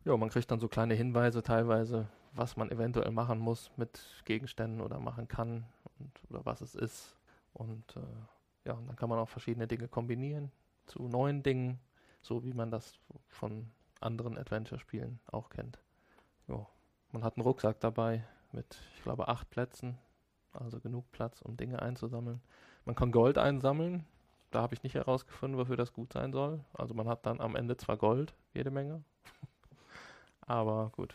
Ja, man kriegt dann so kleine Hinweise teilweise, was man eventuell machen muss mit Gegenständen oder machen kann und, oder was es ist. Und äh, ja, und dann kann man auch verschiedene Dinge kombinieren zu neuen Dingen, so wie man das von anderen Adventure-Spielen auch kennt. Ja, man hat einen Rucksack dabei mit, ich glaube, acht Plätzen, also genug Platz, um Dinge einzusammeln. Man kann Gold einsammeln, da habe ich nicht herausgefunden, wofür das gut sein soll. Also man hat dann am Ende zwar Gold, jede Menge. Aber gut.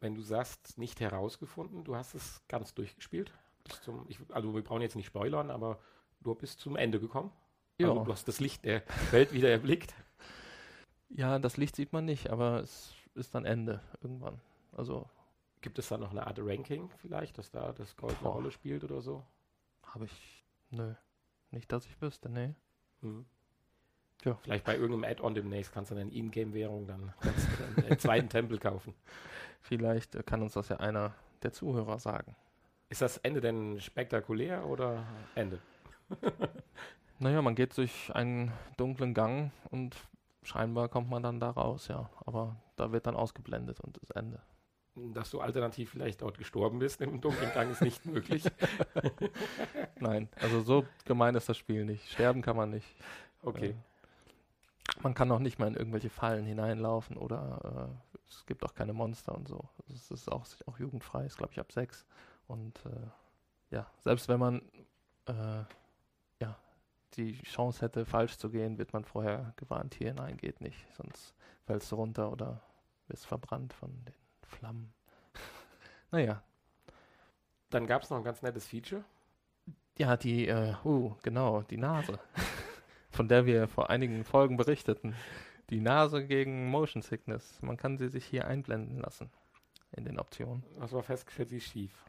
Wenn du sagst, nicht herausgefunden, du hast es ganz durchgespielt. Zum, ich, also wir brauchen jetzt nicht spoilern, aber du bist zum Ende gekommen. Ja. Also du hast das Licht der Welt wieder erblickt. Ja, das Licht sieht man nicht, aber es ist dann Ende irgendwann. Also gibt es da noch eine Art Ranking vielleicht, dass da das Gold eine Rolle spielt oder so? Habe ich. Nö. Nicht, dass ich wüsste, nee. Hm. Ja. Vielleicht bei irgendeinem Add-on demnächst kannst du eine Ingame-Währung dann, dann einen zweiten Tempel kaufen. Vielleicht kann uns das ja einer der Zuhörer sagen. Ist das Ende denn spektakulär oder Ende? naja, man geht durch einen dunklen Gang und scheinbar kommt man dann da raus, ja. Aber da wird dann ausgeblendet und das Ende dass du alternativ vielleicht dort gestorben bist im dunklen Gang ist nicht möglich. Nein, also so gemein ist das Spiel nicht. Sterben kann man nicht. Okay. Äh, man kann auch nicht mal in irgendwelche Fallen hineinlaufen oder äh, es gibt auch keine Monster und so. Es ist auch, auch jugendfrei, ist glaube ich ab sechs. Und äh, ja, selbst wenn man äh, ja, die Chance hätte, falsch zu gehen, wird man vorher gewarnt, hier hinein geht nicht, sonst fällst du runter oder wirst verbrannt von den Flammen. naja. Dann gab es noch ein ganz nettes Feature. Ja, die, äh, uh, genau, die Nase. Von der wir vor einigen Folgen berichteten. Die Nase gegen Motion Sickness. Man kann sie sich hier einblenden lassen. In den Optionen. Das war festgestellt, sie ist schief.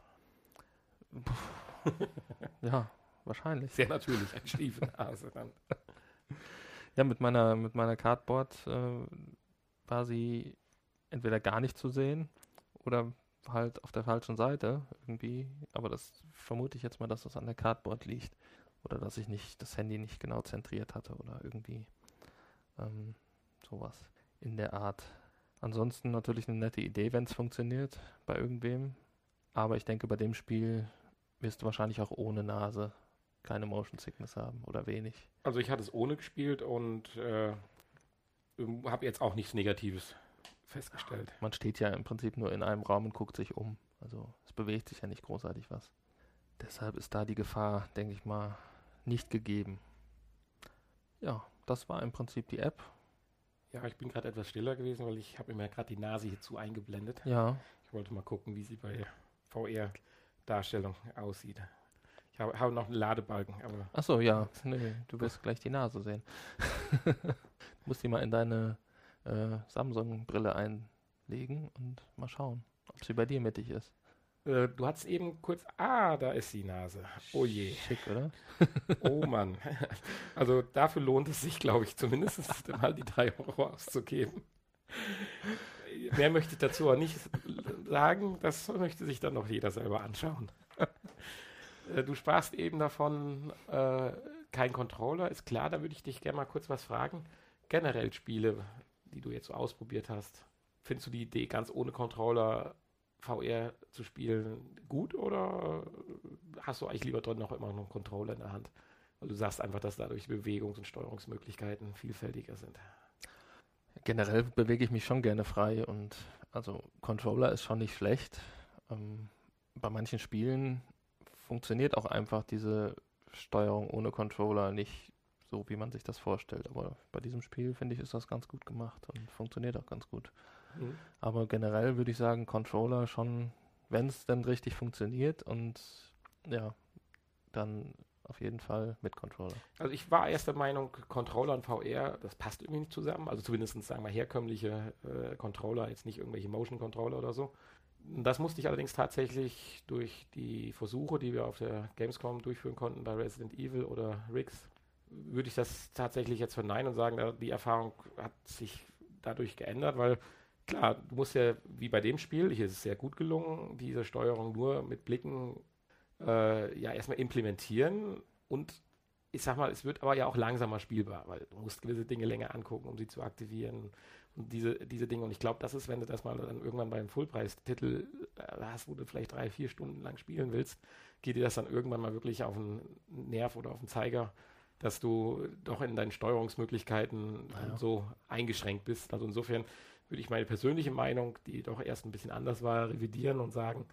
ja, wahrscheinlich. Sehr natürlich, eine schiefe Nase dann. Ja, mit meiner, mit meiner Cardboard äh, war sie entweder gar nicht zu sehen oder halt auf der falschen Seite irgendwie. Aber das vermute ich jetzt mal, dass das an der Cardboard liegt. Oder dass ich nicht das Handy nicht genau zentriert hatte oder irgendwie ähm, sowas in der Art. Ansonsten natürlich eine nette Idee, wenn es funktioniert bei irgendwem. Aber ich denke, bei dem Spiel wirst du wahrscheinlich auch ohne Nase keine Motion Sickness haben oder wenig. Also ich hatte es ohne gespielt und äh, habe jetzt auch nichts Negatives festgestellt. Man steht ja im Prinzip nur in einem Raum und guckt sich um. Also es bewegt sich ja nicht großartig was. Deshalb ist da die Gefahr, denke ich mal, nicht gegeben. Ja, das war im Prinzip die App. Ja, ich bin gerade etwas stiller gewesen, weil ich habe mir gerade die Nase hierzu eingeblendet. Ja. Ich wollte mal gucken, wie sie bei VR-Darstellung aussieht. Ich habe hab noch einen Ladebalken, aber. Achso, ja. Nee, du wirst gleich die Nase sehen. du musst die mal in deine äh, Samsung-Brille einlegen und mal schauen, ob sie bei dir mittig ist. Äh, du hast eben kurz, ah, da ist die Nase. Oh je. Schick, oder? oh Mann. Also dafür lohnt es sich, glaube ich, zumindest mal die drei Euro auszugeben. Mehr möchte ich dazu auch nicht sagen. Das möchte sich dann noch jeder selber anschauen. Äh, du sprachst eben davon, äh, kein Controller. Ist klar, da würde ich dich gerne mal kurz was fragen. Generell Spiele, die du jetzt so ausprobiert hast, findest du die Idee, ganz ohne Controller VR zu spielen, gut oder hast du eigentlich lieber drin noch immer noch einen Controller in der Hand? Weil du sagst einfach, dass dadurch Bewegungs- und Steuerungsmöglichkeiten vielfältiger sind. Generell bewege ich mich schon gerne frei und also Controller ist schon nicht schlecht, ähm, bei manchen Spielen funktioniert auch einfach diese Steuerung ohne Controller nicht so, wie man sich das vorstellt. Aber bei diesem Spiel, finde ich, ist das ganz gut gemacht und funktioniert auch ganz gut. Mhm. Aber generell würde ich sagen, Controller schon, wenn es dann richtig funktioniert und ja, dann auf jeden Fall mit Controller. Also ich war erst der Meinung, Controller und VR, das passt irgendwie nicht zusammen. Also zumindest sagen wir herkömmliche äh, Controller, jetzt nicht irgendwelche Motion Controller oder so. Das musste ich allerdings tatsächlich durch die Versuche, die wir auf der Gamescom durchführen konnten bei Resident Evil oder Riggs, würde ich das tatsächlich jetzt verneinen und sagen, die Erfahrung hat sich dadurch geändert, weil klar, du musst ja, wie bei dem Spiel, hier ist es sehr gut gelungen, diese Steuerung nur mit Blicken äh, ja erstmal implementieren und ich sag mal, es wird aber ja auch langsamer spielbar, weil du musst gewisse Dinge länger angucken, um sie zu aktivieren und diese, diese Dinge. Und ich glaube, das ist, wenn du das mal dann irgendwann beim Fullpreistitel äh, hast, wo du vielleicht drei, vier Stunden lang spielen willst, geht dir das dann irgendwann mal wirklich auf den Nerv oder auf den Zeiger, dass du doch in deinen Steuerungsmöglichkeiten ja. so eingeschränkt bist. Also insofern würde ich meine persönliche Meinung, die doch erst ein bisschen anders war, revidieren und sagen,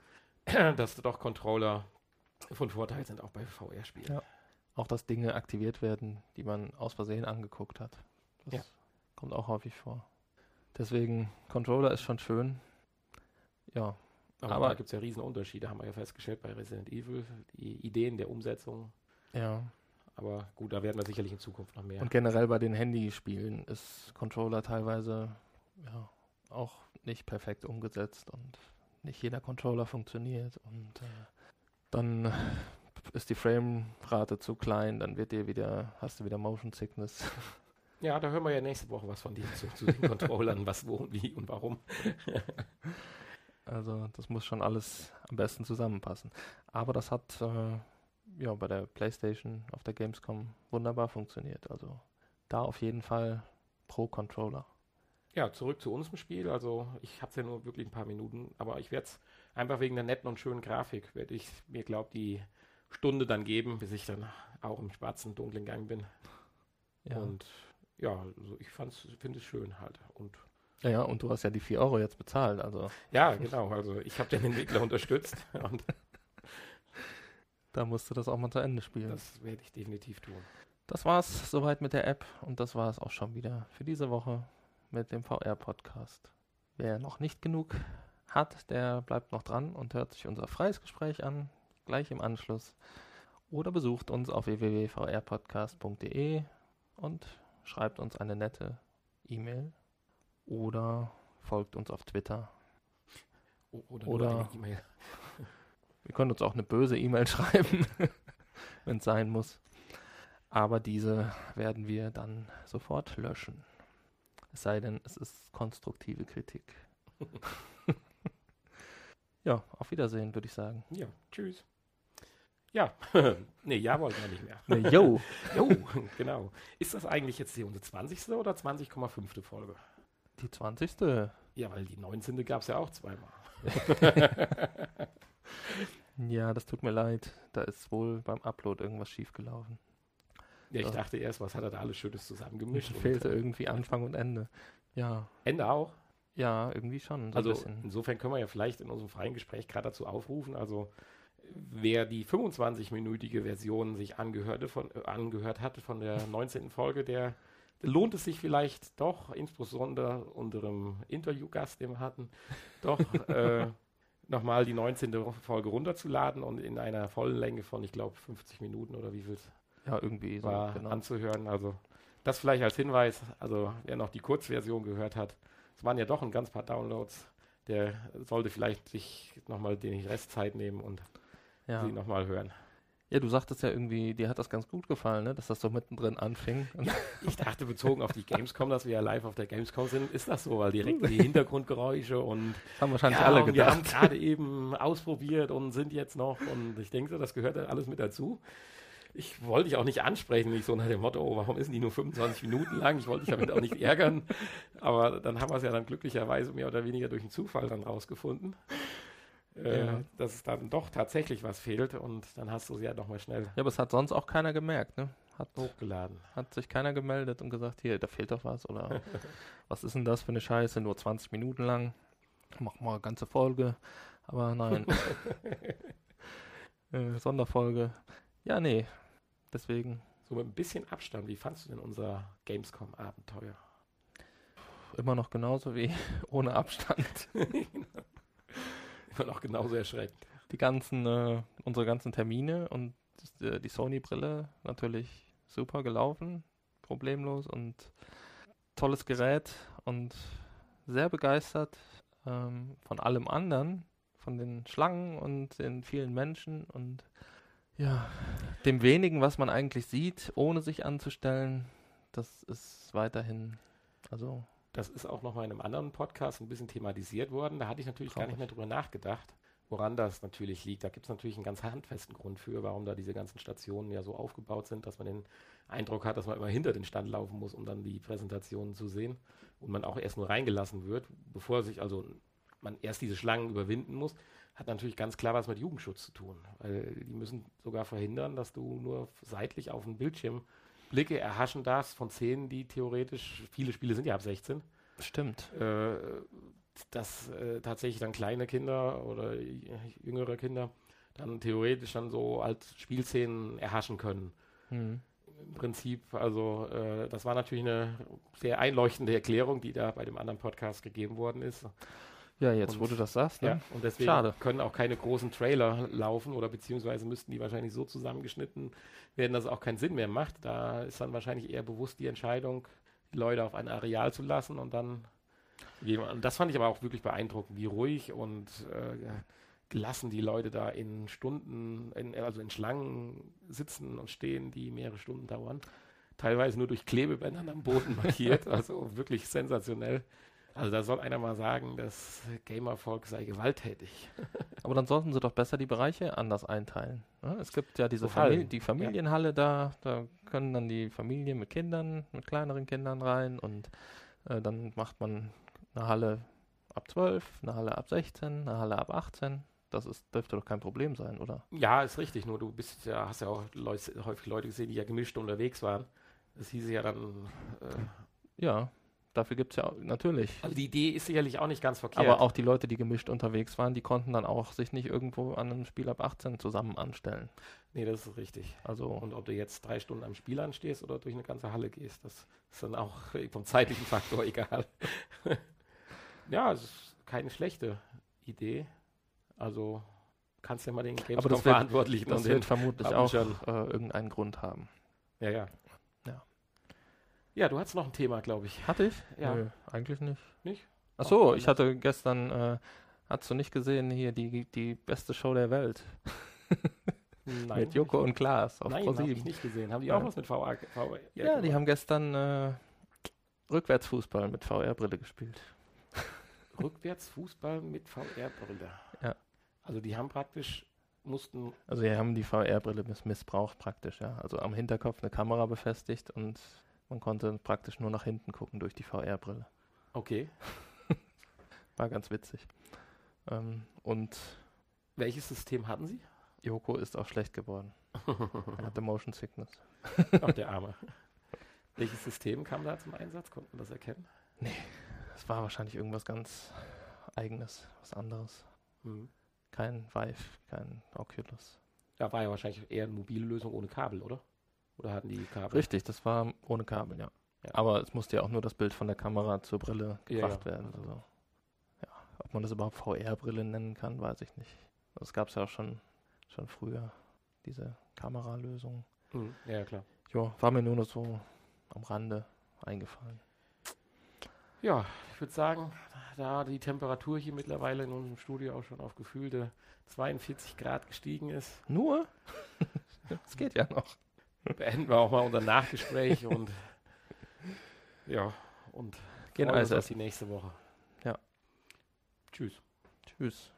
dass doch Controller von Vorteil sind, auch bei VR-Spielen. Ja. Auch, dass Dinge aktiviert werden, die man aus Versehen angeguckt hat. Das ja. kommt auch häufig vor. Deswegen, Controller ist schon schön. Ja. Aber, aber da gibt es ja riesen Unterschiede, haben wir ja festgestellt bei Resident Evil. Die Ideen der Umsetzung. Ja. Aber gut, da werden wir sicherlich in Zukunft noch mehr. Und generell bei den Handyspielen ist Controller teilweise ja, auch nicht perfekt umgesetzt und nicht jeder Controller funktioniert und äh, dann ist die Framerate zu klein, dann wird dir wieder, hast du wieder Motion Sickness. Ja, da hören wir ja nächste Woche was von dir zu, zu den Controllern, was, wo, wie und warum. also das muss schon alles am besten zusammenpassen. Aber das hat äh, ja bei der PlayStation auf der Gamescom wunderbar funktioniert. Also da auf jeden Fall pro Controller. Ja, zurück zu unserem Spiel. Also ich habe es ja nur wirklich ein paar Minuten, aber ich werde es einfach wegen der netten und schönen Grafik, werde ich mir, glaube die Stunde dann geben, bis ich dann auch im schwarzen, dunklen Gang bin. Ja. Und ja, also ich finde es schön halt. Und ja, ja, und du hast ja die 4 Euro jetzt bezahlt, also. Ja, genau. Also ich habe den Entwickler unterstützt und da musst du das auch mal zu Ende spielen. Das werde ich definitiv tun. Das war's soweit mit der App und das war es auch schon wieder für diese Woche mit dem VR-Podcast. Wer noch nicht genug hat, der bleibt noch dran und hört sich unser freies Gespräch an, gleich im Anschluss. Oder besucht uns auf www.vrpodcast.de und schreibt uns eine nette E-Mail oder folgt uns auf Twitter. Oder, oder E-Mail. Wir können uns auch eine böse E-Mail schreiben, wenn es sein muss. Aber diese werden wir dann sofort löschen. Es sei denn, es ist konstruktive Kritik. ja, auf Wiedersehen, würde ich sagen. Ja, tschüss. Ja, nee, ja wollten wir nicht mehr. Nee, yo. jo, genau. Ist das eigentlich jetzt die unsere 20. oder 20,5. Folge? Die 20. Ja, weil die 19. gab es ja auch zweimal. Ja, das tut mir leid. Da ist wohl beim Upload irgendwas schiefgelaufen. Ja, ich so. dachte erst, was hat er da alles Schönes zusammengemischt? Fehlte und, irgendwie Anfang und Ende. Ja. Ende auch? Ja, irgendwie schon. So also insofern können wir ja vielleicht in unserem freien Gespräch gerade dazu aufrufen. Also wer die 25-minütige Version sich angehörte von, äh, angehört hatte von der 19. Folge, der lohnt es sich vielleicht doch, insbesondere unserem Interviewgast, den wir hatten, doch äh, nochmal die 19. Folge runterzuladen und in einer vollen Länge von, ich glaube, 50 Minuten oder wie viel ja, irgendwie so, war genau. anzuhören. Also das vielleicht als Hinweis, also wer noch die Kurzversion gehört hat, es waren ja doch ein ganz paar Downloads, der sollte vielleicht sich nochmal die Restzeit nehmen und ja. sie nochmal hören. Ja, du sagtest ja irgendwie, dir hat das ganz gut gefallen, ne? dass das so mittendrin anfing. Ja, ich dachte, bezogen auf die Gamescom, dass wir ja live auf der Gamescom sind, ist das so, weil direkt die Hintergrundgeräusche und das haben wahrscheinlich ja, alle gedacht. Wir haben gerade eben ausprobiert und sind jetzt noch und ich denke, das gehört alles mit dazu. Ich wollte dich auch nicht ansprechen, nicht so nach dem Motto, oh, warum ist die nur 25 Minuten lang? Ich wollte dich damit auch nicht ärgern. Aber dann haben wir es ja dann glücklicherweise mehr oder weniger durch einen Zufall dann rausgefunden äh, ja. dass es dann doch tatsächlich was fehlt und dann hast du sie ja nochmal schnell. Ja, aber es hat sonst auch keiner gemerkt, ne? Hat hochgeladen. Hat sich keiner gemeldet und gesagt, hier, da fehlt doch was oder was ist denn das für eine Scheiße, nur 20 Minuten lang, mach mal eine ganze Folge. Aber nein. äh, Sonderfolge. Ja, nee. Deswegen. So mit ein bisschen Abstand, wie fandst du denn unser Gamescom-Abenteuer? Immer noch genauso wie ohne Abstand. Immer noch genauso erschreckend. Die ganzen, äh, unsere ganzen Termine und äh, die Sony-Brille natürlich super gelaufen, problemlos und tolles Gerät und sehr begeistert ähm, von allem anderen, von den Schlangen und den vielen Menschen und ja, dem wenigen, was man eigentlich sieht, ohne sich anzustellen, das ist weiterhin, also. Das ist auch noch mal in einem anderen Podcast ein bisschen thematisiert worden. Da hatte ich natürlich traurig. gar nicht mehr drüber nachgedacht, woran das natürlich liegt. Da gibt es natürlich einen ganz handfesten Grund für, warum da diese ganzen Stationen ja so aufgebaut sind, dass man den Eindruck hat, dass man immer hinter den Stand laufen muss, um dann die Präsentationen zu sehen und man auch erst nur reingelassen wird, bevor sich also man erst diese Schlangen überwinden muss, hat natürlich ganz klar was mit Jugendschutz zu tun. Weil die müssen sogar verhindern, dass du nur seitlich auf den Bildschirm Blicke erhaschen darfst von Szenen, die theoretisch, viele Spiele sind ja ab 16. Stimmt. Äh, dass äh, tatsächlich dann kleine Kinder oder jüngere Kinder dann theoretisch dann so als Spielszenen erhaschen können. Hm. Im Prinzip, also äh, das war natürlich eine sehr einleuchtende Erklärung, die da bei dem anderen Podcast gegeben worden ist. Ja, jetzt, und, wo du das sagst. Ne? Ja, und deswegen Schade. können auch keine großen Trailer laufen oder beziehungsweise müssten die wahrscheinlich so zusammengeschnitten werden, dass es auch keinen Sinn mehr macht. Da ist dann wahrscheinlich eher bewusst die Entscheidung, die Leute auf ein Areal zu lassen und dann. Und das fand ich aber auch wirklich beeindruckend, wie ruhig und äh, gelassen die Leute da in Stunden, in, also in Schlangen sitzen und stehen, die mehrere Stunden dauern. Teilweise nur durch Klebebändern am Boden markiert, also wirklich sensationell. Also da soll einer mal sagen, das Gamervolk sei gewalttätig. Aber dann sollten sie doch besser die Bereiche anders einteilen. Ja, es gibt ja diese Famili die Familienhalle ja. da, da können dann die Familien mit Kindern, mit kleineren Kindern rein und äh, dann macht man eine Halle ab 12, eine Halle ab 16, eine Halle ab 18. Das ist, dürfte doch kein Problem sein, oder? Ja, ist richtig. Nur du bist ja, hast ja auch Leute, häufig Leute gesehen, die ja gemischt unterwegs waren. Das hieß ja dann. Äh, ja. Dafür gibt es ja natürlich. Also die Idee ist sicherlich auch nicht ganz verkehrt. Aber auch die Leute, die gemischt unterwegs waren, die konnten dann auch sich nicht irgendwo an einem Spiel ab 18 zusammen anstellen. Nee, das ist richtig. Also Und ob du jetzt drei Stunden am Spiel anstehst oder durch eine ganze Halle gehst, das ist dann auch vom zeitlichen Faktor egal. ja, es ist keine schlechte Idee. Also kannst du ja mal den Gamescom-Verantwortlichen Das wird vermutlich auch äh, irgendeinen Grund haben. Ja, ja. Ja, du hattest noch ein Thema, glaube ich. Hatte ich? Ja. Nö, eigentlich nicht. Nicht? Achso, oh, ich hatte gestern, äh, hast du nicht gesehen, hier die, die beste Show der Welt. Nein, mit Joko und Klaas auf Nein, habe ich nicht gesehen. Haben die auch was mit VR? VR ja, gemacht? die haben gestern äh, Rückwärtsfußball mit VR-Brille gespielt. Rückwärtsfußball mit VR-Brille? Ja. Also die haben praktisch mussten. Also die haben die VR-Brille missbraucht praktisch, ja. Also am Hinterkopf eine Kamera befestigt und man konnte praktisch nur nach hinten gucken durch die VR-Brille. Okay. War ganz witzig. Ähm, und welches System hatten Sie? Joko ist auch schlecht geworden. er hatte Motion Sickness. Ach, der Arme. Welches System kam da zum Einsatz? Konnten wir das erkennen? Nee, es war wahrscheinlich irgendwas ganz eigenes, was anderes. Mhm. Kein Vive, kein Oculus. Da war ja wahrscheinlich eher eine mobile Lösung ohne Kabel, oder? Oder hatten die Kabel? Richtig, das war ohne Kabel, ja. ja. Aber es musste ja auch nur das Bild von der Kamera zur Brille gebracht ja, ja. werden. Also, ja. Ob man das überhaupt VR-Brille nennen kann, weiß ich nicht. Das gab es ja auch schon, schon früher, diese Kameralösung. Mhm. Ja, klar. Ja, war mir nur noch so am Rande eingefallen. Ja, ich würde sagen, da die Temperatur hier mittlerweile in unserem Studio auch schon auf gefühlte 42 Grad gestiegen ist. Nur? Es geht ja noch beenden wir auch mal unser Nachgespräch und ja, und gehen also die nächste Woche. Ja. Tschüss. Tschüss.